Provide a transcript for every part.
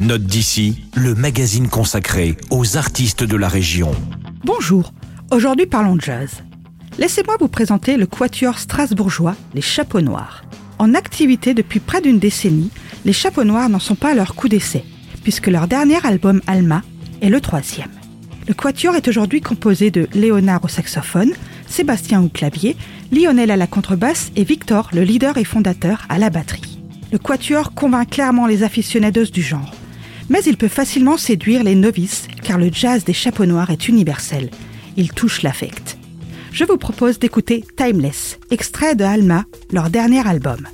Note d'ici, le magazine consacré aux artistes de la région. Bonjour, aujourd'hui parlons de jazz. Laissez-moi vous présenter le quatuor strasbourgeois, les Chapeaux Noirs. En activité depuis près d'une décennie, les Chapeaux Noirs n'en sont pas à leur coup d'essai, puisque leur dernier album Alma est le troisième. Le quatuor est aujourd'hui composé de Léonard au saxophone, Sébastien au clavier, Lionel à la contrebasse et Victor, le leader et fondateur, à la batterie. Le quatuor convainc clairement les aficionados du genre. Mais il peut facilement séduire les novices, car le jazz des chapeaux noirs est universel. Il touche l'affect. Je vous propose d'écouter Timeless, extrait de Alma, leur dernier album.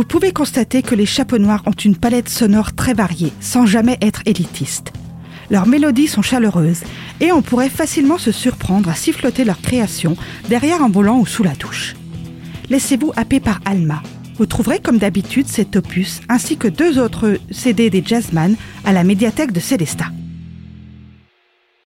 Vous pouvez constater que les chapeaux noirs ont une palette sonore très variée, sans jamais être élitiste. Leurs mélodies sont chaleureuses et on pourrait facilement se surprendre à siffloter leur création derrière un volant ou sous la touche. Laissez-vous happer par Alma. Vous trouverez comme d'habitude cet opus ainsi que deux autres CD des Jazzman à la médiathèque de Célestat.